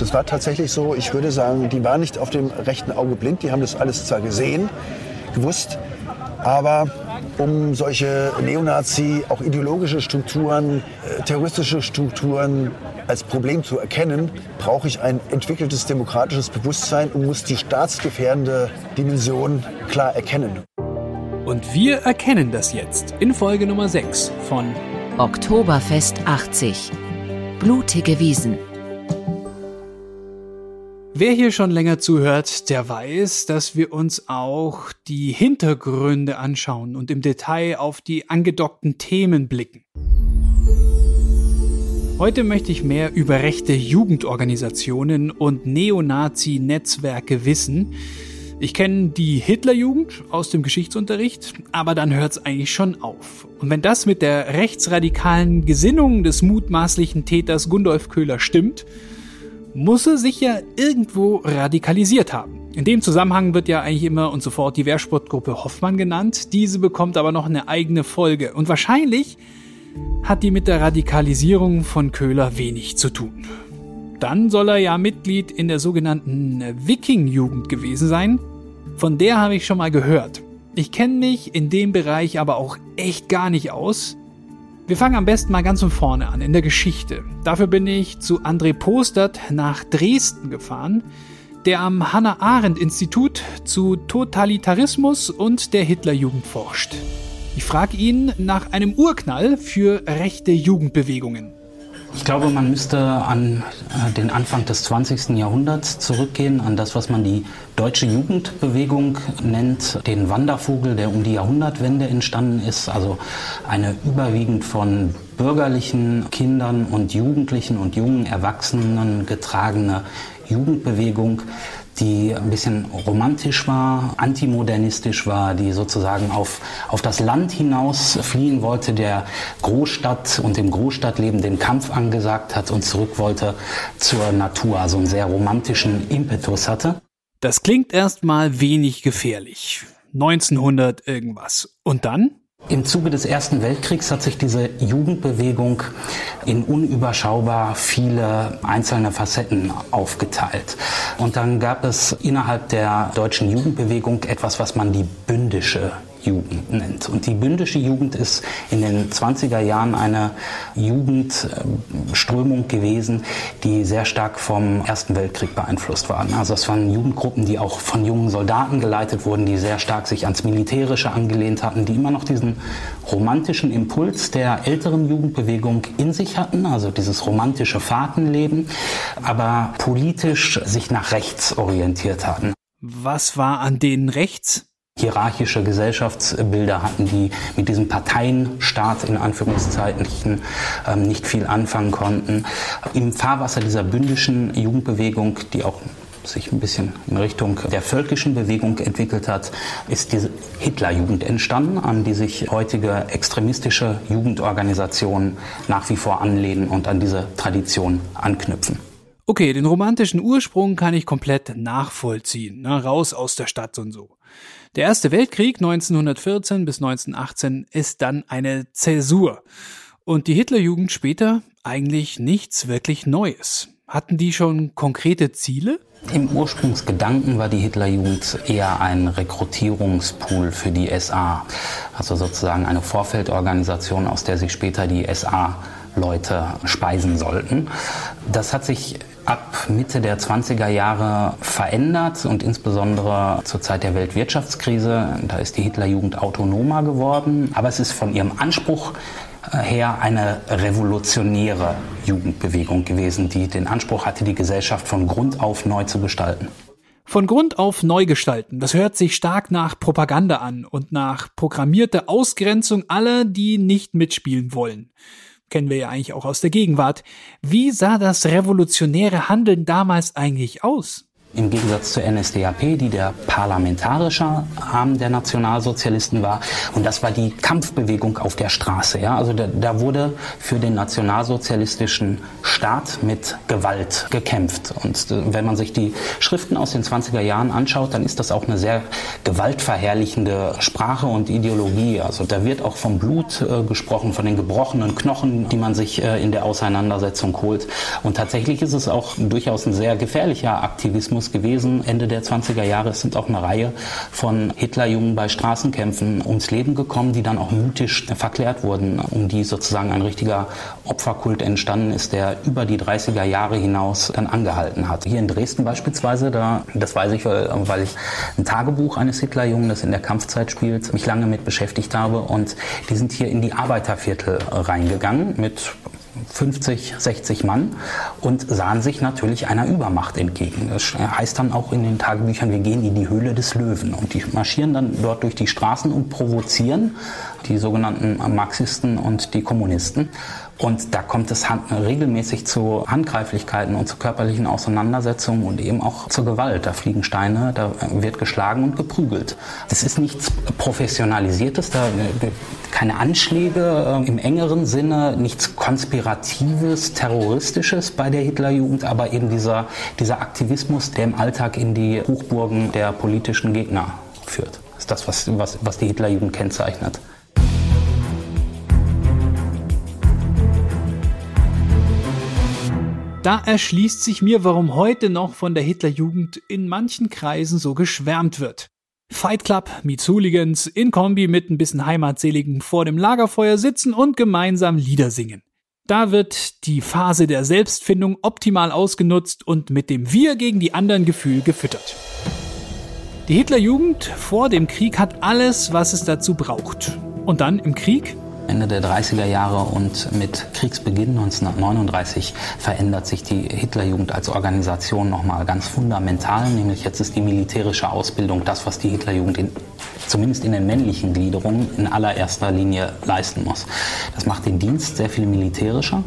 Das war tatsächlich so, ich würde sagen, die waren nicht auf dem rechten Auge blind, die haben das alles zwar gesehen, gewusst, aber um solche Neonazi, auch ideologische Strukturen, äh, terroristische Strukturen als Problem zu erkennen, brauche ich ein entwickeltes demokratisches Bewusstsein und muss die staatsgefährdende Dimension klar erkennen. Und wir erkennen das jetzt in Folge Nummer 6 von Oktoberfest 80. Blutige Wiesen. Wer hier schon länger zuhört, der weiß, dass wir uns auch die Hintergründe anschauen und im Detail auf die angedockten Themen blicken. Heute möchte ich mehr über rechte Jugendorganisationen und Neonazi-Netzwerke wissen. Ich kenne die Hitlerjugend aus dem Geschichtsunterricht, aber dann hört es eigentlich schon auf. Und wenn das mit der rechtsradikalen Gesinnung des mutmaßlichen Täters Gundolf Köhler stimmt, muss er sich ja irgendwo radikalisiert haben. In dem Zusammenhang wird ja eigentlich immer und sofort die Wehrsportgruppe Hoffmann genannt. Diese bekommt aber noch eine eigene Folge. Und wahrscheinlich hat die mit der Radikalisierung von Köhler wenig zu tun. Dann soll er ja Mitglied in der sogenannten Viking-Jugend gewesen sein. Von der habe ich schon mal gehört. Ich kenne mich in dem Bereich aber auch echt gar nicht aus. Wir fangen am besten mal ganz von vorne an, in der Geschichte. Dafür bin ich zu André Postert nach Dresden gefahren, der am Hannah-Arendt-Institut zu Totalitarismus und der Hitlerjugend forscht. Ich frage ihn nach einem Urknall für rechte Jugendbewegungen. Ich glaube, man müsste an äh, den Anfang des 20. Jahrhunderts zurückgehen, an das, was man die deutsche Jugendbewegung nennt, den Wandervogel, der um die Jahrhundertwende entstanden ist. Also eine überwiegend von bürgerlichen Kindern und Jugendlichen und jungen Erwachsenen getragene Jugendbewegung, die ein bisschen romantisch war, antimodernistisch war, die sozusagen auf, auf das Land hinaus fliehen wollte, der Großstadt und dem Großstadtleben den Kampf angesagt hat und zurück wollte zur Natur, also einen sehr romantischen Impetus hatte. Das klingt erstmal wenig gefährlich. 1900 irgendwas. Und dann? Im Zuge des Ersten Weltkriegs hat sich diese Jugendbewegung in unüberschaubar viele einzelne Facetten aufgeteilt. Und dann gab es innerhalb der deutschen Jugendbewegung etwas, was man die bündische Jugend nennt. Und die bündische Jugend ist in den 20er Jahren eine Jugendströmung gewesen, die sehr stark vom Ersten Weltkrieg beeinflusst waren. Also es waren Jugendgruppen, die auch von jungen Soldaten geleitet wurden, die sehr stark sich ans Militärische angelehnt hatten, die immer noch diesen romantischen Impuls der älteren Jugendbewegung in sich hatten, also dieses romantische Fahrtenleben, aber politisch sich nach rechts orientiert hatten. Was war an denen rechts? Hierarchische Gesellschaftsbilder hatten, die mit diesem Parteienstaat in Anführungszeichen ähm, nicht viel anfangen konnten. Im Fahrwasser dieser bündischen Jugendbewegung, die auch sich ein bisschen in Richtung der völkischen Bewegung entwickelt hat, ist diese Hitlerjugend entstanden, an die sich heutige extremistische Jugendorganisationen nach wie vor anlehnen und an diese Tradition anknüpfen. Okay, den romantischen Ursprung kann ich komplett nachvollziehen, ne, raus aus der Stadt und so. Der Erste Weltkrieg 1914 bis 1918 ist dann eine Zäsur. Und die Hitlerjugend später eigentlich nichts wirklich Neues. Hatten die schon konkrete Ziele? Im Ursprungsgedanken war die Hitlerjugend eher ein Rekrutierungspool für die SA. Also sozusagen eine Vorfeldorganisation, aus der sich später die SA Leute speisen sollten. Das hat sich ab Mitte der 20er Jahre verändert und insbesondere zur Zeit der Weltwirtschaftskrise. Da ist die Hitlerjugend autonomer geworden, aber es ist von ihrem Anspruch äh, her eine revolutionäre Jugendbewegung gewesen, die den Anspruch hatte, die Gesellschaft von Grund auf neu zu gestalten. Von Grund auf neu gestalten, das hört sich stark nach Propaganda an und nach programmierter Ausgrenzung aller, die nicht mitspielen wollen kennen wir ja eigentlich auch aus der Gegenwart. Wie sah das revolutionäre Handeln damals eigentlich aus? Im Gegensatz zur NSDAP, die der parlamentarische Arm der Nationalsozialisten war. Und das war die Kampfbewegung auf der Straße. Ja? Also da, da wurde für den nationalsozialistischen Staat mit Gewalt gekämpft. Und äh, wenn man sich die Schriften aus den 20er Jahren anschaut, dann ist das auch eine sehr gewaltverherrlichende Sprache und Ideologie. Also da wird auch vom Blut äh, gesprochen, von den gebrochenen Knochen, die man sich äh, in der Auseinandersetzung holt. Und tatsächlich ist es auch durchaus ein sehr gefährlicher Aktivismus Aktivismus gewesen. Ende der 20er Jahre sind auch eine Reihe von Hitlerjungen bei Straßenkämpfen ums Leben gekommen, die dann auch mutig verklärt wurden, um die sozusagen ein richtiger Opferkult entstanden ist, der über die 30er Jahre hinaus dann angehalten hat. Hier in Dresden beispielsweise, da, das weiß ich, weil ich ein Tagebuch eines Hitlerjungen, das in der Kampfzeit spielt, mich lange mit beschäftigt habe und die sind hier in die Arbeiterviertel reingegangen mit 50, 60 Mann und sahen sich natürlich einer Übermacht entgegen. Das heißt dann auch in den Tagebüchern, wir gehen in die Höhle des Löwen und die marschieren dann dort durch die Straßen und provozieren die sogenannten Marxisten und die Kommunisten. Und da kommt es regelmäßig zu Handgreiflichkeiten und zu körperlichen Auseinandersetzungen und eben auch zur Gewalt. Da fliegen Steine, da wird geschlagen und geprügelt. Das ist nichts Professionalisiertes, da keine Anschläge äh, im engeren Sinne, nichts Konspiratives, Terroristisches bei der Hitlerjugend, aber eben dieser, dieser Aktivismus, der im Alltag in die Hochburgen der politischen Gegner führt. Das ist das, was, was, was die Hitlerjugend kennzeichnet. Da erschließt sich mir, warum heute noch von der Hitlerjugend in manchen Kreisen so geschwärmt wird. Fight Club meets Hooligans in Kombi mit ein bisschen Heimatseligen vor dem Lagerfeuer sitzen und gemeinsam Lieder singen. Da wird die Phase der Selbstfindung optimal ausgenutzt und mit dem Wir gegen die anderen Gefühl gefüttert. Die Hitlerjugend vor dem Krieg hat alles, was es dazu braucht. Und dann im Krieg Ende der 30er Jahre und mit Kriegsbeginn 1939 verändert sich die Hitlerjugend als Organisation nochmal ganz fundamental. Nämlich jetzt ist die militärische Ausbildung das, was die Hitlerjugend in, zumindest in den männlichen Gliederungen in allererster Linie leisten muss. Das macht den Dienst sehr viel militärischer.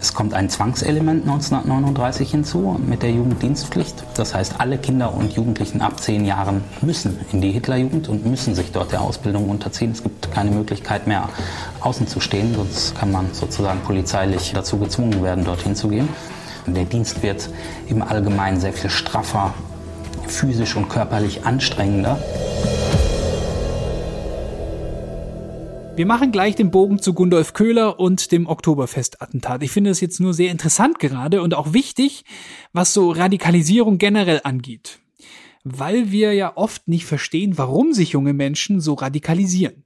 Es kommt ein Zwangselement 1939 hinzu mit der Jugenddienstpflicht. Das heißt, alle Kinder und Jugendlichen ab zehn Jahren müssen in die Hitlerjugend und müssen sich dort der Ausbildung unterziehen. Es gibt keine Möglichkeit mehr, außen zu stehen, sonst kann man sozusagen polizeilich dazu gezwungen werden, dorthin zu gehen. Der Dienst wird im Allgemeinen sehr viel straffer, physisch und körperlich anstrengender. Wir machen gleich den Bogen zu Gundolf Köhler und dem Oktoberfest-Attentat. Ich finde es jetzt nur sehr interessant gerade und auch wichtig, was so Radikalisierung generell angeht. Weil wir ja oft nicht verstehen, warum sich junge Menschen so radikalisieren.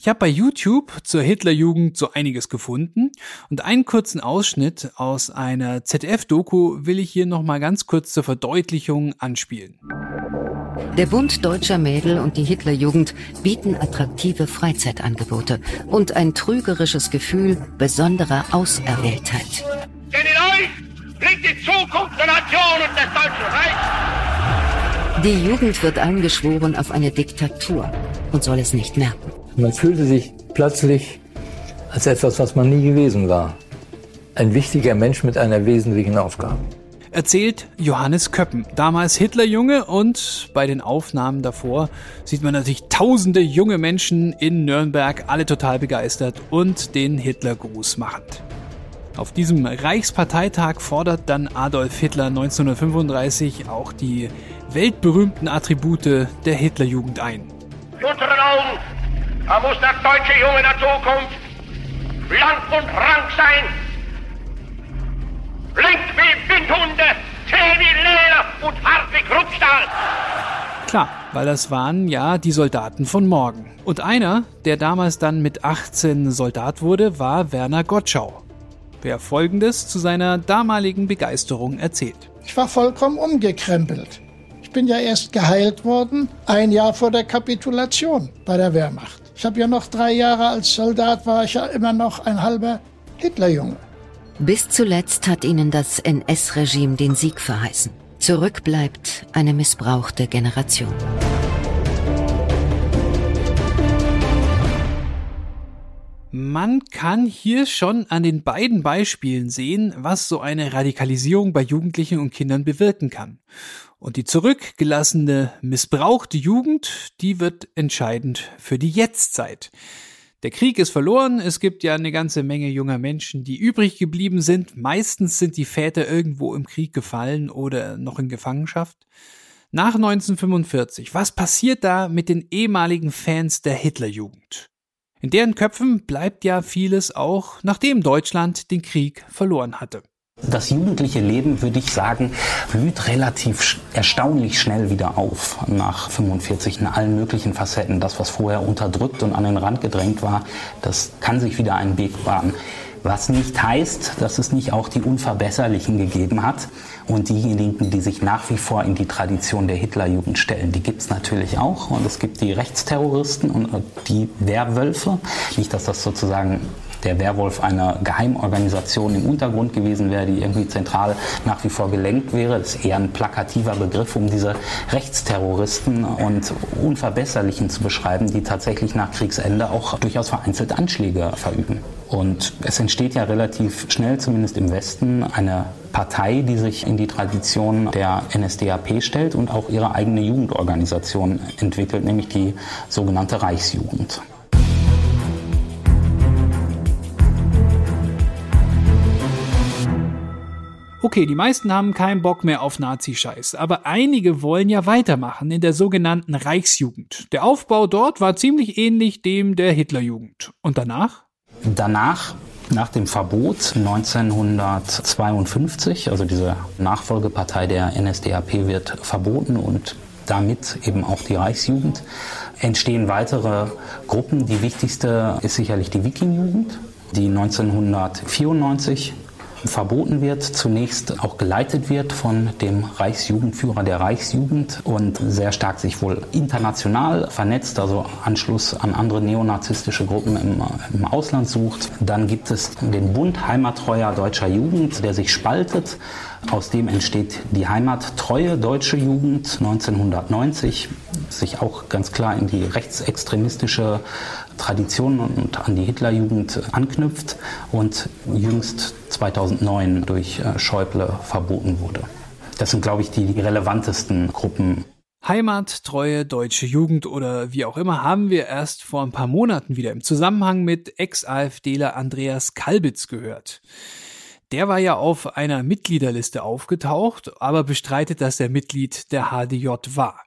Ich habe bei YouTube zur Hitlerjugend so einiges gefunden und einen kurzen Ausschnitt aus einer ZDF-Doku will ich hier nochmal ganz kurz zur Verdeutlichung anspielen. Der Bund deutscher Mädel und die Hitlerjugend bieten attraktive Freizeitangebote und ein trügerisches Gefühl besonderer Auserwähltheit. Denn in euch liegt die Zukunft der Nation und des Deutschen Reichs. Die Jugend wird angeschworen auf eine Diktatur und soll es nicht merken. Man fühlte sich plötzlich als etwas, was man nie gewesen war. Ein wichtiger Mensch mit einer wesentlichen Aufgabe erzählt Johannes Köppen, damals Hitlerjunge und bei den Aufnahmen davor sieht man natürlich tausende junge Menschen in Nürnberg, alle total begeistert und den Hitlergruß machend. Auf diesem Reichsparteitag fordert dann Adolf Hitler 1935 auch die weltberühmten Attribute der Hitlerjugend ein. In unseren Augen muss der deutsche Junge der Zukunft blank und rank sein, Link wie Windhunde, zäh wie Leder und hart wie Kruppstahl. Klar, weil das waren ja die Soldaten von morgen. Und einer, der damals dann mit 18 Soldat wurde, war Werner Gottschau. Wer folgendes zu seiner damaligen Begeisterung erzählt. Ich war vollkommen umgekrempelt. Ich bin ja erst geheilt worden, ein Jahr vor der Kapitulation bei der Wehrmacht. Ich habe ja noch drei Jahre als Soldat, war ich ja immer noch ein halber Hitlerjunge. Bis zuletzt hat ihnen das NS-Regime den Sieg verheißen. Zurück bleibt eine missbrauchte Man kann hier schon an den beiden Beispielen sehen, was so eine Radikalisierung bei Jugendlichen und Kindern bewirken kann. Und die zurückgelassene, missbrauchte Jugend, die wird entscheidend für die Jetztzeit. Der Krieg ist verloren, es gibt ja eine ganze Menge junger Menschen, die übrig geblieben sind. Meistens sind die Väter irgendwo im Krieg gefallen oder noch in Gefangenschaft. Nach 1945, was passiert da mit den ehemaligen Fans der Hitlerjugend? In deren Köpfen bleibt ja vieles auch, nachdem Deutschland den Krieg verloren hatte. Das jugendliche Leben, würde ich sagen, blüht relativ erstaunlich schnell wieder auf nach 45 in allen möglichen Facetten. Das, was vorher unterdrückt und an den Rand gedrängt war, das kann sich wieder einen Weg bahnen. Was nicht heißt, dass es nicht auch die Unverbesserlichen gegeben hat. Und diejenigen, die sich nach wie vor in die Tradition der Hitlerjugend stellen, die gibt es natürlich auch. Und es gibt die Rechtsterroristen und die Werwölfe. Nicht, dass das sozusagen der Werwolf einer Geheimorganisation im Untergrund gewesen wäre, die irgendwie zentral nach wie vor gelenkt wäre. Das ist eher ein plakativer Begriff, um diese Rechtsterroristen und Unverbesserlichen zu beschreiben, die tatsächlich nach Kriegsende auch durchaus vereinzelt Anschläge verüben. Und es entsteht ja relativ schnell, zumindest im Westen, eine Partei, die sich in die Tradition der NSDAP stellt und auch ihre eigene Jugendorganisation entwickelt, nämlich die sogenannte Reichsjugend. Okay, die meisten haben keinen Bock mehr auf Nazi-Scheiß, aber einige wollen ja weitermachen in der sogenannten Reichsjugend. Der Aufbau dort war ziemlich ähnlich dem der Hitlerjugend. Und danach? Danach nach dem Verbot 1952, also diese Nachfolgepartei der NSDAP wird verboten und damit eben auch die Reichsjugend, entstehen weitere Gruppen. Die wichtigste ist sicherlich die Wikingjugend, die 1994 verboten wird, zunächst auch geleitet wird von dem Reichsjugendführer der Reichsjugend und sehr stark sich wohl international vernetzt, also Anschluss an andere neonazistische Gruppen im, im Ausland sucht. Dann gibt es den Bund Heimattreuer deutscher Jugend, der sich spaltet. Aus dem entsteht die heimattreue deutsche Jugend 1990, sich auch ganz klar in die rechtsextremistische Tradition und an die Hitlerjugend anknüpft und jüngst 2009 durch äh, Schäuble verboten wurde. Das sind, glaube ich, die relevantesten Gruppen. Heimattreue deutsche Jugend oder wie auch immer haben wir erst vor ein paar Monaten wieder im Zusammenhang mit Ex-AfDler Andreas Kalbitz gehört. Der war ja auf einer Mitgliederliste aufgetaucht, aber bestreitet, dass er Mitglied der HDJ war.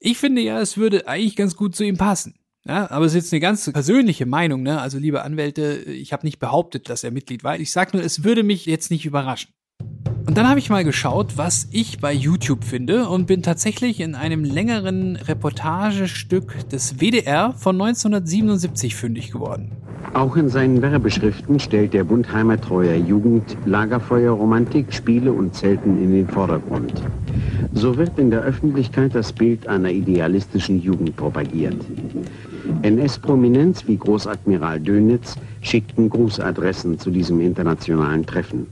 Ich finde ja, es würde eigentlich ganz gut zu ihm passen. Ja, aber es ist jetzt eine ganz persönliche Meinung, ne? Also liebe Anwälte, ich habe nicht behauptet, dass er Mitglied war. Ich sage nur, es würde mich jetzt nicht überraschen. Und dann habe ich mal geschaut, was ich bei YouTube finde und bin tatsächlich in einem längeren Reportagestück des WDR von 1977 fündig geworden. Auch in seinen Werbeschriften stellt der Bund Heimattreuer Jugend Lagerfeuer, Romantik, Spiele und Zelten in den Vordergrund. So wird in der Öffentlichkeit das Bild einer idealistischen Jugend propagiert. NS-Prominenz wie Großadmiral Dönitz schickten Grußadressen zu diesem internationalen Treffen.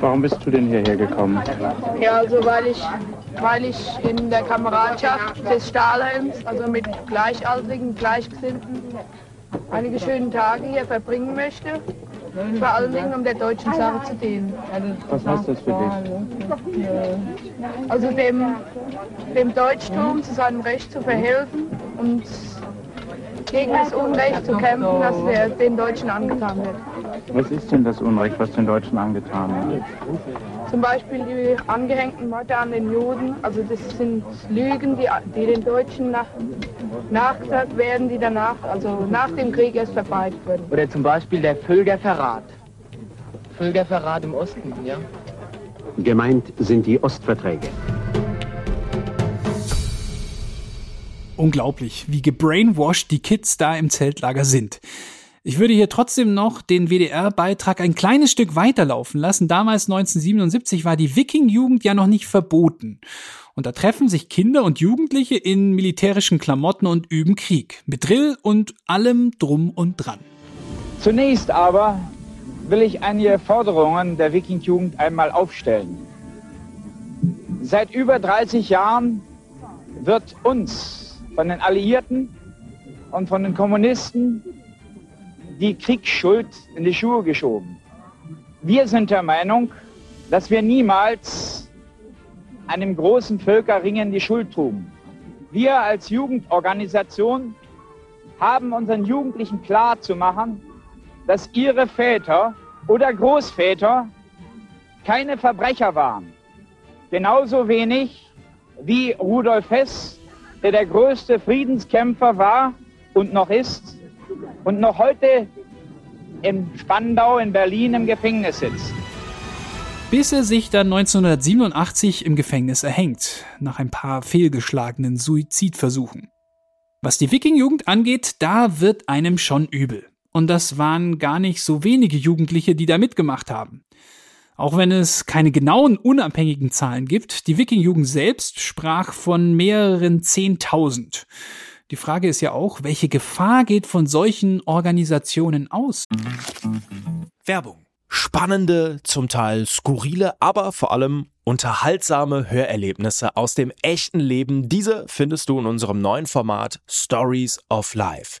Warum bist du denn hierher gekommen? Ja, also weil ich, weil ich in der Kameradschaft des Stahlheims, also mit Gleichaltrigen, Gleichgesinnten, einige schöne Tage hier verbringen möchte. Vor allen Dingen, um der deutschen Sache zu dienen. Was heißt das für dich? Also dem, dem Deutschtum zu seinem Recht zu verhelfen und gegen das Unrecht zu kämpfen, das der, den Deutschen angetan wird. Was ist denn das Unrecht, was den Deutschen angetan wird? Zum Beispiel die angehängten Morde an den Juden. Also das sind Lügen, die, die den Deutschen nach, nachgesagt werden, die danach, also nach dem Krieg erst verbreitet wurden. Oder zum Beispiel der Völkerverrat. Völkerverrat im Osten, ja. Gemeint sind die Ostverträge. Unglaublich, wie gebrainwashed die Kids da im Zeltlager sind. Ich würde hier trotzdem noch den WDR-Beitrag ein kleines Stück weiterlaufen lassen. Damals 1977 war die Wiking-Jugend ja noch nicht verboten. Und da treffen sich Kinder und Jugendliche in militärischen Klamotten und üben Krieg. Mit Drill und allem drum und dran. Zunächst aber will ich einige Forderungen der Wiking-Jugend einmal aufstellen. Seit über 30 Jahren wird uns von den Alliierten und von den Kommunisten die Kriegsschuld in die Schuhe geschoben. Wir sind der Meinung, dass wir niemals einem großen Völkerringen die Schuld trugen. Wir als Jugendorganisation haben unseren Jugendlichen klar zu machen, dass ihre Väter oder Großväter keine Verbrecher waren. Genauso wenig wie Rudolf Hess, der der größte Friedenskämpfer war und noch ist und noch heute in Spandau in Berlin im Gefängnis sitzt. Bis er sich dann 1987 im Gefängnis erhängt, nach ein paar fehlgeschlagenen Suizidversuchen. Was die Wiking-Jugend angeht, da wird einem schon übel. Und das waren gar nicht so wenige Jugendliche, die da mitgemacht haben. Auch wenn es keine genauen unabhängigen Zahlen gibt, die Wiking-Jugend selbst sprach von mehreren Zehntausend. Die Frage ist ja auch, welche Gefahr geht von solchen Organisationen aus? Werbung. Spannende, zum Teil skurrile, aber vor allem unterhaltsame Hörerlebnisse aus dem echten Leben. Diese findest du in unserem neuen Format Stories of Life.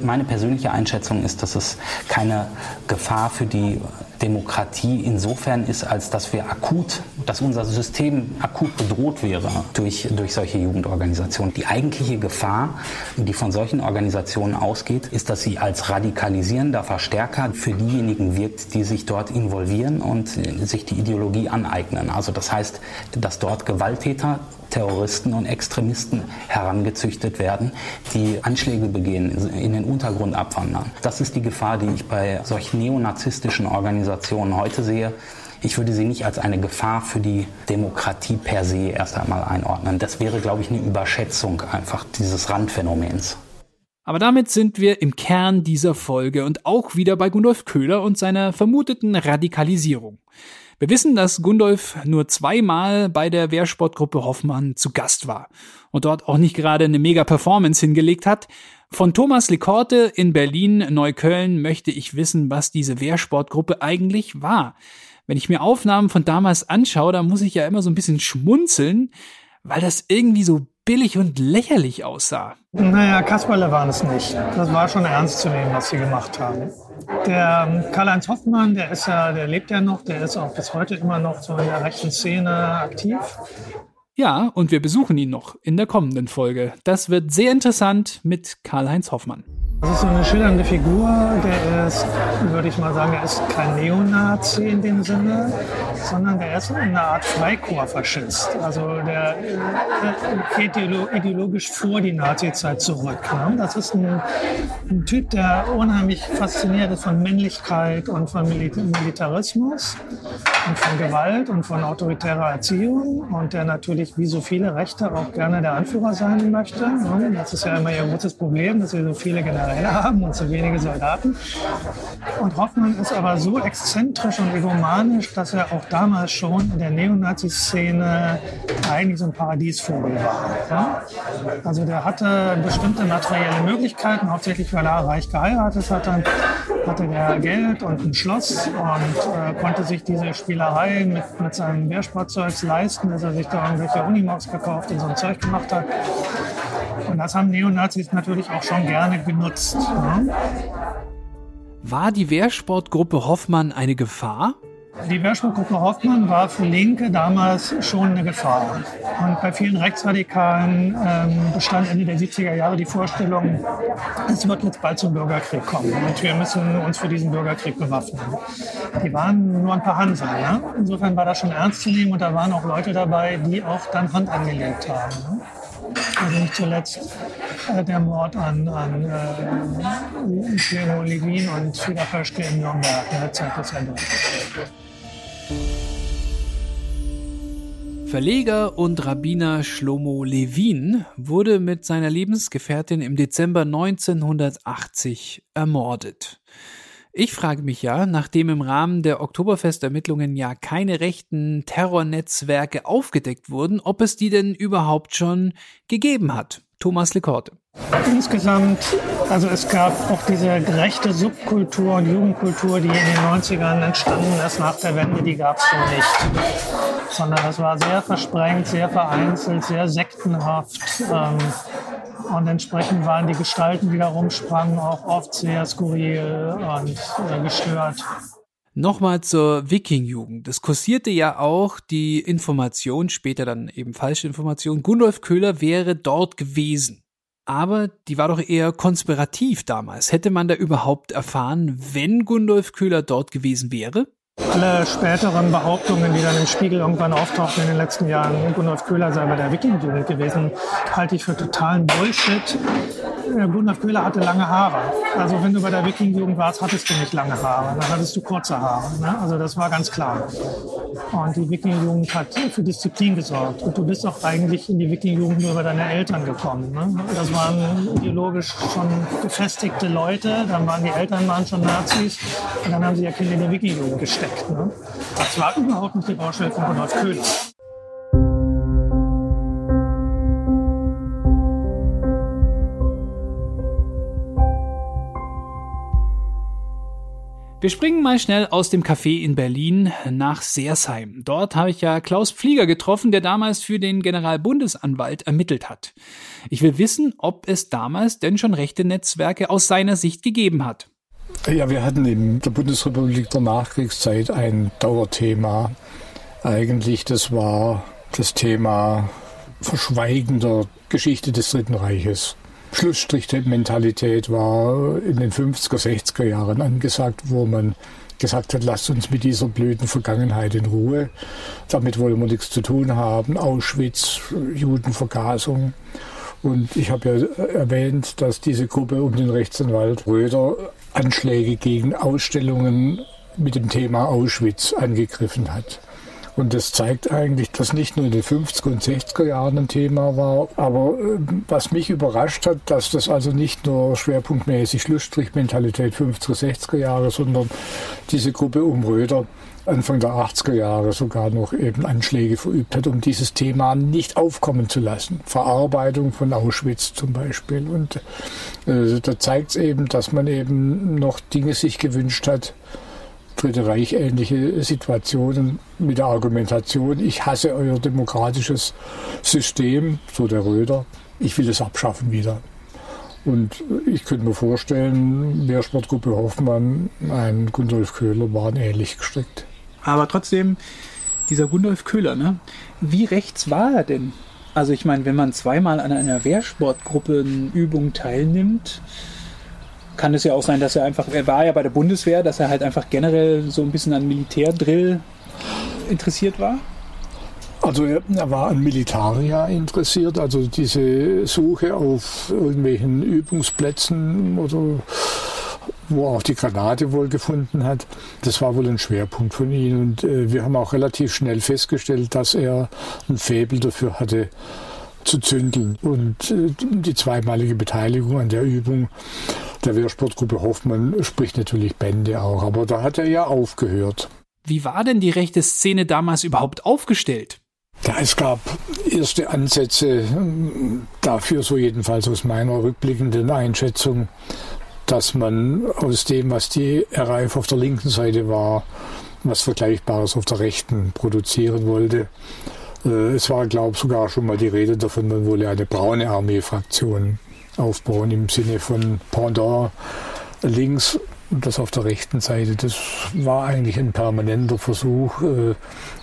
Meine persönliche Einschätzung ist, dass es keine Gefahr für die Demokratie insofern ist, als dass wir akut, dass unser System akut bedroht wäre durch, durch solche Jugendorganisationen. Die eigentliche Gefahr, die von solchen Organisationen ausgeht, ist, dass sie als radikalisierender Verstärker für diejenigen wirkt, die sich dort involvieren und sich die Ideologie aneignen. Also das heißt, dass dort Gewalttäter Terroristen und Extremisten herangezüchtet werden, die Anschläge begehen, in den Untergrund abwandern. Das ist die Gefahr, die ich bei solchen neonazistischen Organisationen heute sehe. Ich würde sie nicht als eine Gefahr für die Demokratie per se erst einmal einordnen. Das wäre, glaube ich, eine Überschätzung einfach dieses Randphänomens. Aber damit sind wir im Kern dieser Folge und auch wieder bei Gundolf Köhler und seiner vermuteten Radikalisierung. Wir wissen, dass Gundolf nur zweimal bei der Wehrsportgruppe Hoffmann zu Gast war und dort auch nicht gerade eine mega Performance hingelegt hat. Von Thomas Lekorte in Berlin, Neukölln möchte ich wissen, was diese Wehrsportgruppe eigentlich war. Wenn ich mir Aufnahmen von damals anschaue, da muss ich ja immer so ein bisschen schmunzeln, weil das irgendwie so billig und lächerlich aussah. Naja, Kasperle waren es nicht. Das war schon ernst zu nehmen, was sie gemacht haben. Der ähm, Karl-Heinz Hoffmann, der ist ja, der lebt ja noch, der ist auch bis heute immer noch so in der rechten Szene aktiv. Ja, und wir besuchen ihn noch in der kommenden Folge. Das wird sehr interessant mit Karl-Heinz Hoffmann. Das ist so eine schillernde Figur, der ist, würde ich mal sagen, er ist kein Neonazi in dem Sinne, sondern der ist eine Art Freikorpsfaschist. Also der geht ideologisch vor die Nazizeit zurück. Ne? Das ist ein, ein, Typ, der unheimlich fasziniert ist von Männlichkeit und von Militarismus und von Gewalt und von autoritärer Erziehung und der natürlich wie so viele Rechte auch gerne der Anführer sein möchte. Ne? Das ist ja immer ihr großes Problem, dass wir so viele Generäle Generäle haben und so wenige Soldaten. Und Hoffmann ist aber so exzentrisch und egomanisch, dass er auch damals schon in der Neonazi-Szene eigentlich so ein Paradiesvogel war. Ja? Also der hatte bestimmte materielle Möglichkeiten, hauptsächlich weil er reich geheiratet hat. Dann hatte der Geld und ein Schloss und äh, konnte sich diese Spielerei mit, mit seinem Wehrsportzeugs leisten, dass er sich da irgendwelche Unimogs gekauft und so ein Zeug gemacht hat. Und das haben Neonazis natürlich auch schon gerne genutzt. Ne? War die Wehrsportgruppe Hoffmann eine Gefahr? Die Wehrsportgruppe Hoffmann war für Linke damals schon eine Gefahr. Und bei vielen Rechtsradikalen ähm, bestand Ende der 70er Jahre die Vorstellung, es wird jetzt bald zum Bürgerkrieg kommen und wir müssen uns für diesen Bürgerkrieg bewaffnen. Die waren nur ein paar Hanseln. Ne? Insofern war das schon ernst zu nehmen und da waren auch Leute dabei, die auch dann Hand angelegt haben. Ne? Also nicht zuletzt äh, der Mord an, an äh, Cleo Levin und Frieda Pöschke in Nürnberg, ne, zeigt das ja. Verleger und Rabbiner Shlomo Levin wurde mit seiner Lebensgefährtin im Dezember 1980 ermordet. Ich frage mich ja, nachdem im Rahmen der Oktoberfestermittlungen ja keine rechten Terrornetzwerke aufgedeckt wurden, ob es die denn überhaupt schon gegeben hat. Thomas Lekorte. Insgesamt, also es gab auch diese rechte Subkultur und Jugendkultur, die in den 90ern entstanden ist nach der Wende, die gab es so nicht. Sondern es war sehr versprengt, sehr vereinzelt, sehr sektenhaft. Ähm, und entsprechend waren die Gestalten, die da rumsprangen, auch oft sehr skurril und äh, gestört. Nochmal zur Wiking-Jugend. Es kursierte ja auch die Information, später dann eben falsche Information, Gundolf Köhler wäre dort gewesen aber die war doch eher konspirativ damals. Hätte man da überhaupt erfahren, wenn Gundolf Köhler dort gewesen wäre? Alle späteren Behauptungen, die dann im Spiegel irgendwann auftauchten in den letzten Jahren, Gundolf Köhler sei bei der Wiking-Jugend gewesen, halte ich für totalen Bullshit. Gundolf Köhler hatte lange Haare. Also wenn du bei der Wiking-Jugend warst, hattest du nicht lange Haare, dann hattest du kurze Haare. Ne? Also das war ganz klar. Und die Wiking-Jugend hat für Disziplin gesorgt. Und du bist auch eigentlich in die Wiking-Jugend nur über deine Eltern gekommen. Ne? Das waren ideologisch schon gefestigte Leute, dann waren die Eltern waren schon Nazis und dann haben sie ja Kinder in die Wiking-Jugend gesteckt. Ne? Das war überhaupt nicht die Baustelle von Gundolf Köhler. Wir springen mal schnell aus dem Café in Berlin nach Seersheim. Dort habe ich ja Klaus Pflieger getroffen, der damals für den Generalbundesanwalt ermittelt hat. Ich will wissen, ob es damals denn schon rechte Netzwerke aus seiner Sicht gegeben hat. Ja, wir hatten in der Bundesrepublik der Nachkriegszeit ein Dauerthema. Eigentlich, das war das Thema Verschweigen der Geschichte des Dritten Reiches. Schlussstrich-Mentalität war in den 50er, 60er Jahren angesagt, wo man gesagt hat, lasst uns mit dieser blöden Vergangenheit in Ruhe. Damit wollen wir nichts zu tun haben. Auschwitz, Judenvergasung. Und ich habe ja erwähnt, dass diese Gruppe um den Rechtsanwalt Röder Anschläge gegen Ausstellungen mit dem Thema Auschwitz angegriffen hat. Und das zeigt eigentlich, dass nicht nur in den 50er und 60er Jahren ein Thema war, aber äh, was mich überrascht hat, dass das also nicht nur schwerpunktmäßig Schlussstrichmentalität 50er, 60er Jahre, sondern diese Gruppe um Röder Anfang der 80er Jahre sogar noch eben Anschläge verübt hat, um dieses Thema nicht aufkommen zu lassen. Verarbeitung von Auschwitz zum Beispiel. Und äh, da zeigt es eben, dass man eben noch Dinge sich gewünscht hat, Dritte Reich ähnliche Situationen mit der Argumentation, ich hasse euer demokratisches System, so der Röder, ich will es abschaffen wieder. Und ich könnte mir vorstellen, Wehrsportgruppe Hoffmann, ein Gundolf Köhler waren ähnlich gestrickt. Aber trotzdem, dieser Gundolf Köhler, ne? wie rechts war er denn? Also ich meine, wenn man zweimal an einer Wehrsportgruppenübung teilnimmt, kann es ja auch sein, dass er einfach, er war ja bei der Bundeswehr, dass er halt einfach generell so ein bisschen an Militärdrill interessiert war? Also er, er, war an Militaria interessiert, also diese Suche auf irgendwelchen Übungsplätzen oder wo er auch die Granate wohl gefunden hat. Das war wohl ein Schwerpunkt von ihm und äh, wir haben auch relativ schnell festgestellt, dass er ein Faible dafür hatte zu zündeln und äh, die zweimalige Beteiligung an der Übung der Wehrsportgruppe Hoffmann spricht natürlich Bände auch, aber da hat er ja aufgehört. Wie war denn die rechte Szene damals überhaupt aufgestellt? Ja, es gab erste Ansätze hm, dafür, so jedenfalls aus meiner rückblickenden Einschätzung, dass man aus dem, was die RAF auf der linken Seite war, was Vergleichbares auf der rechten produzieren wollte. Äh, es war, glaube ich, sogar schon mal die Rede davon, man wolle eine braune Armee-Fraktion aufbauen im Sinne von Pendant links und das auf der rechten Seite. Das war eigentlich ein permanenter Versuch äh,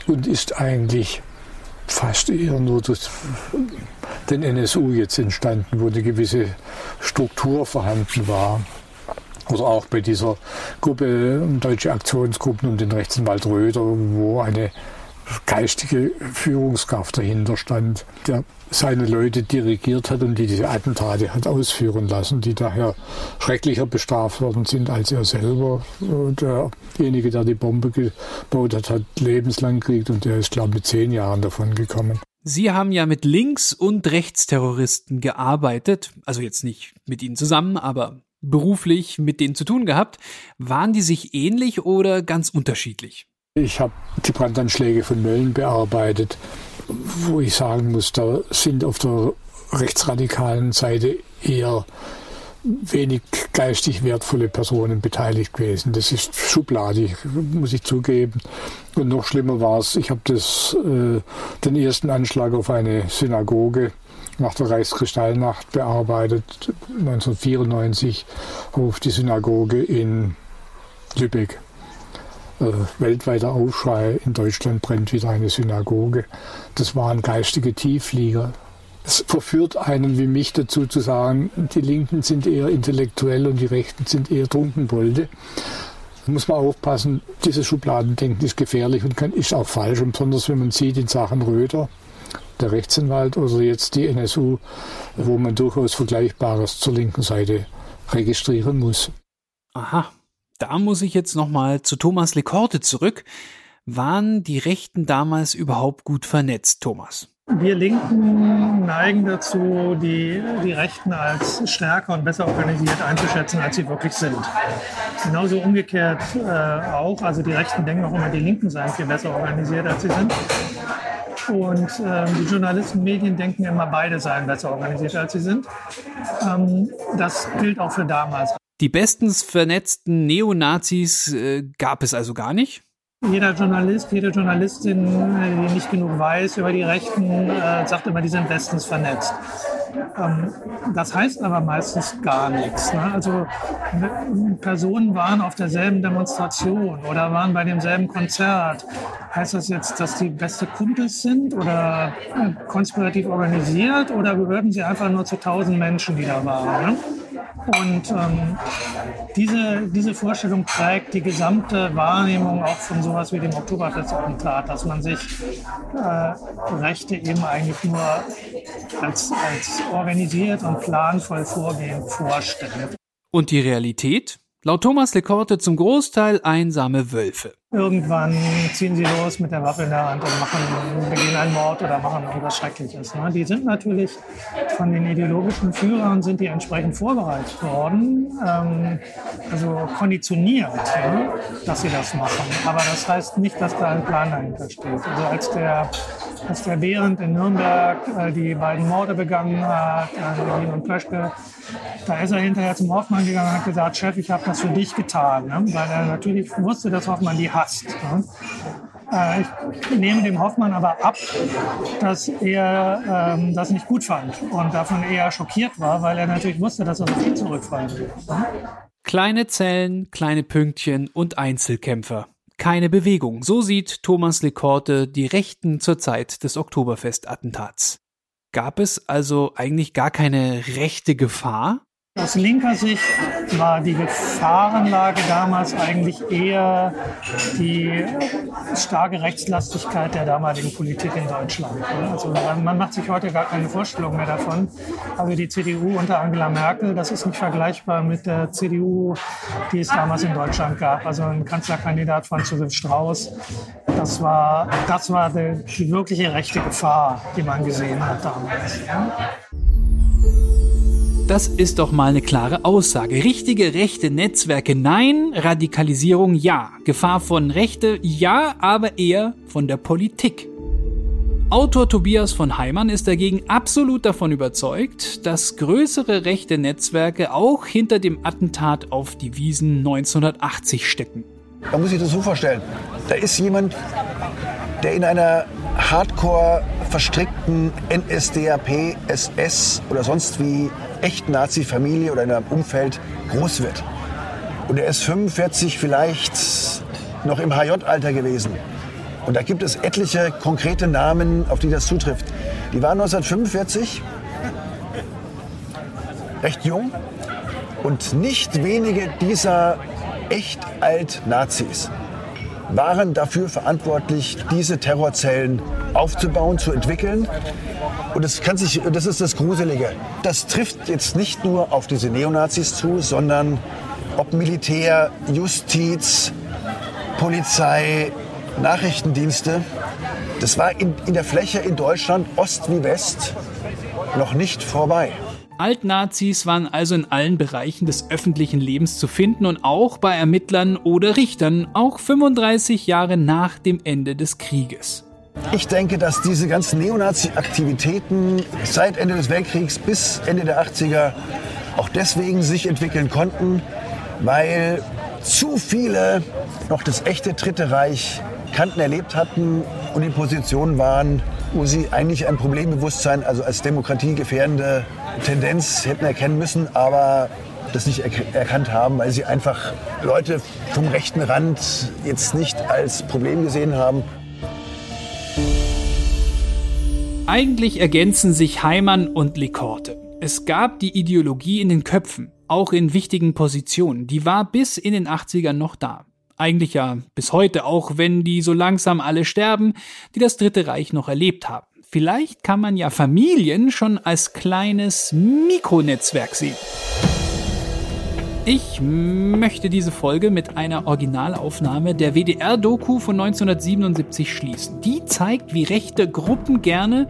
und ist eigentlich fast eher nur durch den NSU jetzt entstanden, wo eine gewisse Struktur vorhanden war. Oder auch bei dieser Gruppe Deutsche Aktionsgruppen um den Rechtsanwalt Röder, wo eine geistige Führungskraft dahinter stand, der seine Leute dirigiert hat und die diese Attentate hat ausführen lassen, die daher schrecklicher bestraft worden sind als er selber. Derjenige, der die Bombe gebaut hat, hat lebenslang gekriegt und der ist, glaube ich, mit zehn Jahren davon gekommen. Sie haben ja mit Links- und Rechtsterroristen gearbeitet, also jetzt nicht mit ihnen zusammen, aber beruflich mit denen zu tun gehabt. Waren die sich ähnlich oder ganz unterschiedlich? Ich habe die Brandanschläge von Mölln bearbeitet, wo ich sagen muss, da sind auf der rechtsradikalen Seite eher wenig geistig wertvolle Personen beteiligt gewesen. Das ist schubladig, muss ich zugeben. Und noch schlimmer war es, ich habe äh, den ersten Anschlag auf eine Synagoge nach der Reichskristallnacht bearbeitet, 1994 auf die Synagoge in Lübeck äh, weltweiter Aufschrei. In Deutschland brennt wieder eine Synagoge. Das waren geistige Tiefflieger. Es verführt einen wie mich dazu zu sagen, die Linken sind eher intellektuell und die Rechten sind eher Trunkenbolde. Da muss man aufpassen, dieses Schubladendenken ist gefährlich und kann, ist auch falsch. Und besonders wenn man sieht in Sachen Röder, der Rechtsanwalt oder jetzt die NSU, wo man durchaus Vergleichbares zur linken Seite registrieren muss. Aha, da muss ich jetzt nochmal zu Thomas Lekorte zurück. Waren die Rechten damals überhaupt gut vernetzt, Thomas? Wir Linken neigen dazu, die, die Rechten als stärker und besser organisiert einzuschätzen, als sie wirklich sind. Genauso umgekehrt äh, auch. Also die Rechten denken auch immer, die Linken seien viel besser organisiert, als sie sind. Und ähm, die Journalisten Medien denken immer, beide seien besser organisiert, als sie sind. Ähm, das gilt auch für damals. Die bestens vernetzten Neonazis äh, gab es also gar nicht? Jeder Journalist, jede Journalistin, äh, die nicht genug weiß über die Rechten, äh, sagt immer, die sind bestens vernetzt. Ähm, das heißt aber meistens gar nichts. Ne? Also Personen waren auf derselben Demonstration oder waren bei demselben Konzert. Heißt das jetzt, dass die beste Kumpels sind oder äh, konspirativ organisiert oder gehörten sie einfach nur zu tausend Menschen, die da waren? Ne? Und ähm, diese, diese Vorstellung prägt die gesamte Wahrnehmung auch von sowas wie dem Oktoberfestattentat, dass man sich äh, Rechte eben eigentlich nur als, als organisiert und planvoll vorgehen vorstellt. Und die Realität? Laut Thomas Lekorte zum Großteil einsame Wölfe. Irgendwann ziehen sie los mit der Waffe in der Hand und machen, begehen einen Mord oder machen irgendwas Schreckliches. Ne? Die sind natürlich von den ideologischen Führern sind die entsprechend vorbereitet worden, ähm, also konditioniert, ne? dass sie das machen. Aber das heißt nicht, dass da ein Plan dahinter steht. Also als der, als der Behrendt in Nürnberg äh, die beiden Morde begangen hat, äh, und Plöschke, da ist er hinterher zum Hoffmann gegangen und hat gesagt, Chef, ich habe das für dich getan. Ne? Weil er natürlich wusste, dass Hoffmann die hasst. Ne? Äh, ich nehme dem Hoffmann aber ab, dass er ähm, das nicht gut fand und davon eher schockiert war, weil er natürlich wusste, dass er auf ihn zurückfallen wird. Ne? Kleine Zellen, kleine Pünktchen und Einzelkämpfer. Keine Bewegung. So sieht Thomas Lekorte die Rechten zur Zeit des Oktoberfestattentats. Gab es also eigentlich gar keine rechte Gefahr? Aus linker Sicht war die Gefahrenlage damals eigentlich eher die starke Rechtslastigkeit der damaligen Politik in Deutschland. Also man macht sich heute gar keine Vorstellung mehr davon. Also die CDU unter Angela Merkel, das ist nicht vergleichbar mit der CDU, die es damals in Deutschland gab. Also ein Kanzlerkandidat Franz Josef Strauß, das war, das war die, wirkliche rechte Gefahr, die man gesehen hat damals. Das ist doch mal eine klare Aussage. Richtige rechte Netzwerke nein, Radikalisierung ja. Gefahr von Rechte ja, aber eher von der Politik. Autor Tobias von Heimann ist dagegen absolut davon überzeugt, dass größere rechte Netzwerke auch hinter dem Attentat auf die Wiesen 1980 stecken. Man muss sich das so vorstellen. Da ist jemand, der in einer hardcore verstrickten NSDAP, SS oder sonst wie echten Nazi-Familie oder in einem Umfeld groß wird. Und er ist 45 vielleicht noch im HJ-Alter gewesen. Und da gibt es etliche konkrete Namen, auf die das zutrifft. Die waren 1945 recht jung und nicht wenige dieser echt alt Nazis waren dafür verantwortlich, diese Terrorzellen aufzubauen, zu entwickeln. Und das, kann sich, das ist das Gruselige. Das trifft jetzt nicht nur auf diese Neonazis zu, sondern ob Militär, Justiz, Polizei, Nachrichtendienste. Das war in, in der Fläche in Deutschland, Ost wie West, noch nicht vorbei. Altnazis waren also in allen Bereichen des öffentlichen Lebens zu finden und auch bei Ermittlern oder Richtern, auch 35 Jahre nach dem Ende des Krieges. Ich denke, dass diese ganzen Neonazi-Aktivitäten seit Ende des Weltkriegs bis Ende der 80er auch deswegen sich entwickeln konnten, weil zu viele noch das echte Dritte Reich kannten, erlebt hatten und in Positionen waren, wo sie eigentlich ein Problembewusstsein, also als demokratiegefährdende Tendenz hätten erkennen müssen, aber das nicht er erkannt haben, weil sie einfach Leute vom rechten Rand jetzt nicht als Problem gesehen haben. Eigentlich ergänzen sich Heimann und Lekorte. Es gab die Ideologie in den Köpfen, auch in wichtigen Positionen. Die war bis in den 80ern noch da. Eigentlich ja bis heute, auch wenn die so langsam alle sterben, die das Dritte Reich noch erlebt haben. Vielleicht kann man ja Familien schon als kleines Mikronetzwerk sehen. Ich möchte diese Folge mit einer Originalaufnahme der WDR-Doku von 1977 schließen. Die zeigt, wie rechte Gruppen gerne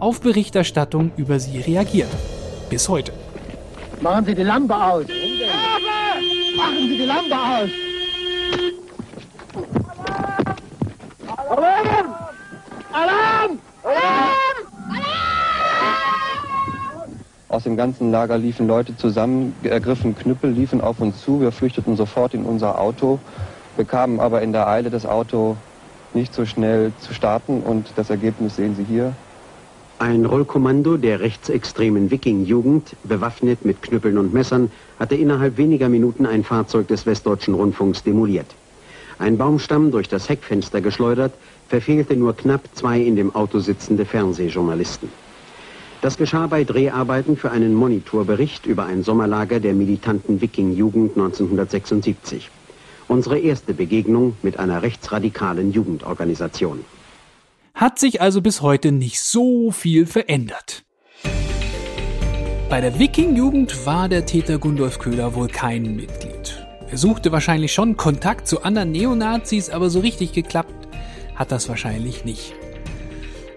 auf Berichterstattung über sie reagieren. Bis heute. Machen Sie die Lampe aus! Machen Sie die Lampe aus! Alarm! Alarm! Aus dem ganzen Lager liefen Leute zusammen, ergriffen Knüppel, liefen auf uns zu. Wir flüchteten sofort in unser Auto, bekamen aber in der Eile das Auto nicht so schnell zu starten und das Ergebnis sehen Sie hier. Ein Rollkommando der rechtsextremen Wiking-Jugend, bewaffnet mit Knüppeln und Messern, hatte innerhalb weniger Minuten ein Fahrzeug des Westdeutschen Rundfunks demoliert. Ein Baumstamm durch das Heckfenster geschleudert, verfehlte nur knapp zwei in dem Auto sitzende Fernsehjournalisten. Das geschah bei Dreharbeiten für einen Monitorbericht über ein Sommerlager der militanten Wiking-Jugend 1976. Unsere erste Begegnung mit einer rechtsradikalen Jugendorganisation. Hat sich also bis heute nicht so viel verändert. Bei der Wiking-Jugend war der Täter Gundolf Köhler wohl kein Mitglied. Er suchte wahrscheinlich schon Kontakt zu anderen Neonazis, aber so richtig geklappt hat das wahrscheinlich nicht.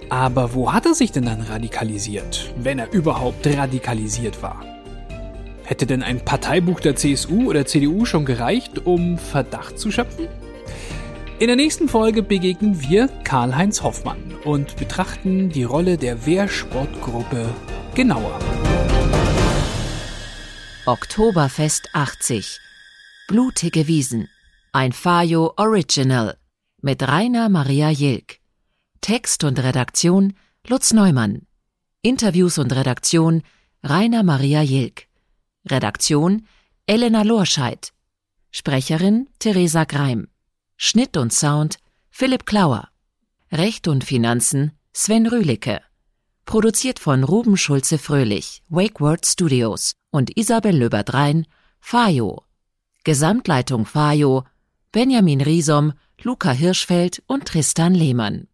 Aber wo hat er sich denn dann radikalisiert, wenn er überhaupt radikalisiert war? Hätte denn ein Parteibuch der CSU oder CDU schon gereicht, um Verdacht zu schöpfen? In der nächsten Folge begegnen wir Karl-Heinz Hoffmann und betrachten die Rolle der Wehrsportgruppe genauer. Oktoberfest 80 Blutige Wiesen. Ein Fajo Original mit Rainer Maria Jilk. Text und Redaktion Lutz Neumann. Interviews und Redaktion Rainer Maria Jilk. Redaktion Elena Lorscheid. Sprecherin Theresa Greim. Schnitt und Sound Philipp Klauer. Recht und Finanzen Sven Rühlicke. Produziert von Ruben Schulze-Fröhlich, Wakeword Studios und Isabel Löbert-Rhein, Fajo. Gesamtleitung Fajo, Benjamin Riesom, Luca Hirschfeld und Tristan Lehmann.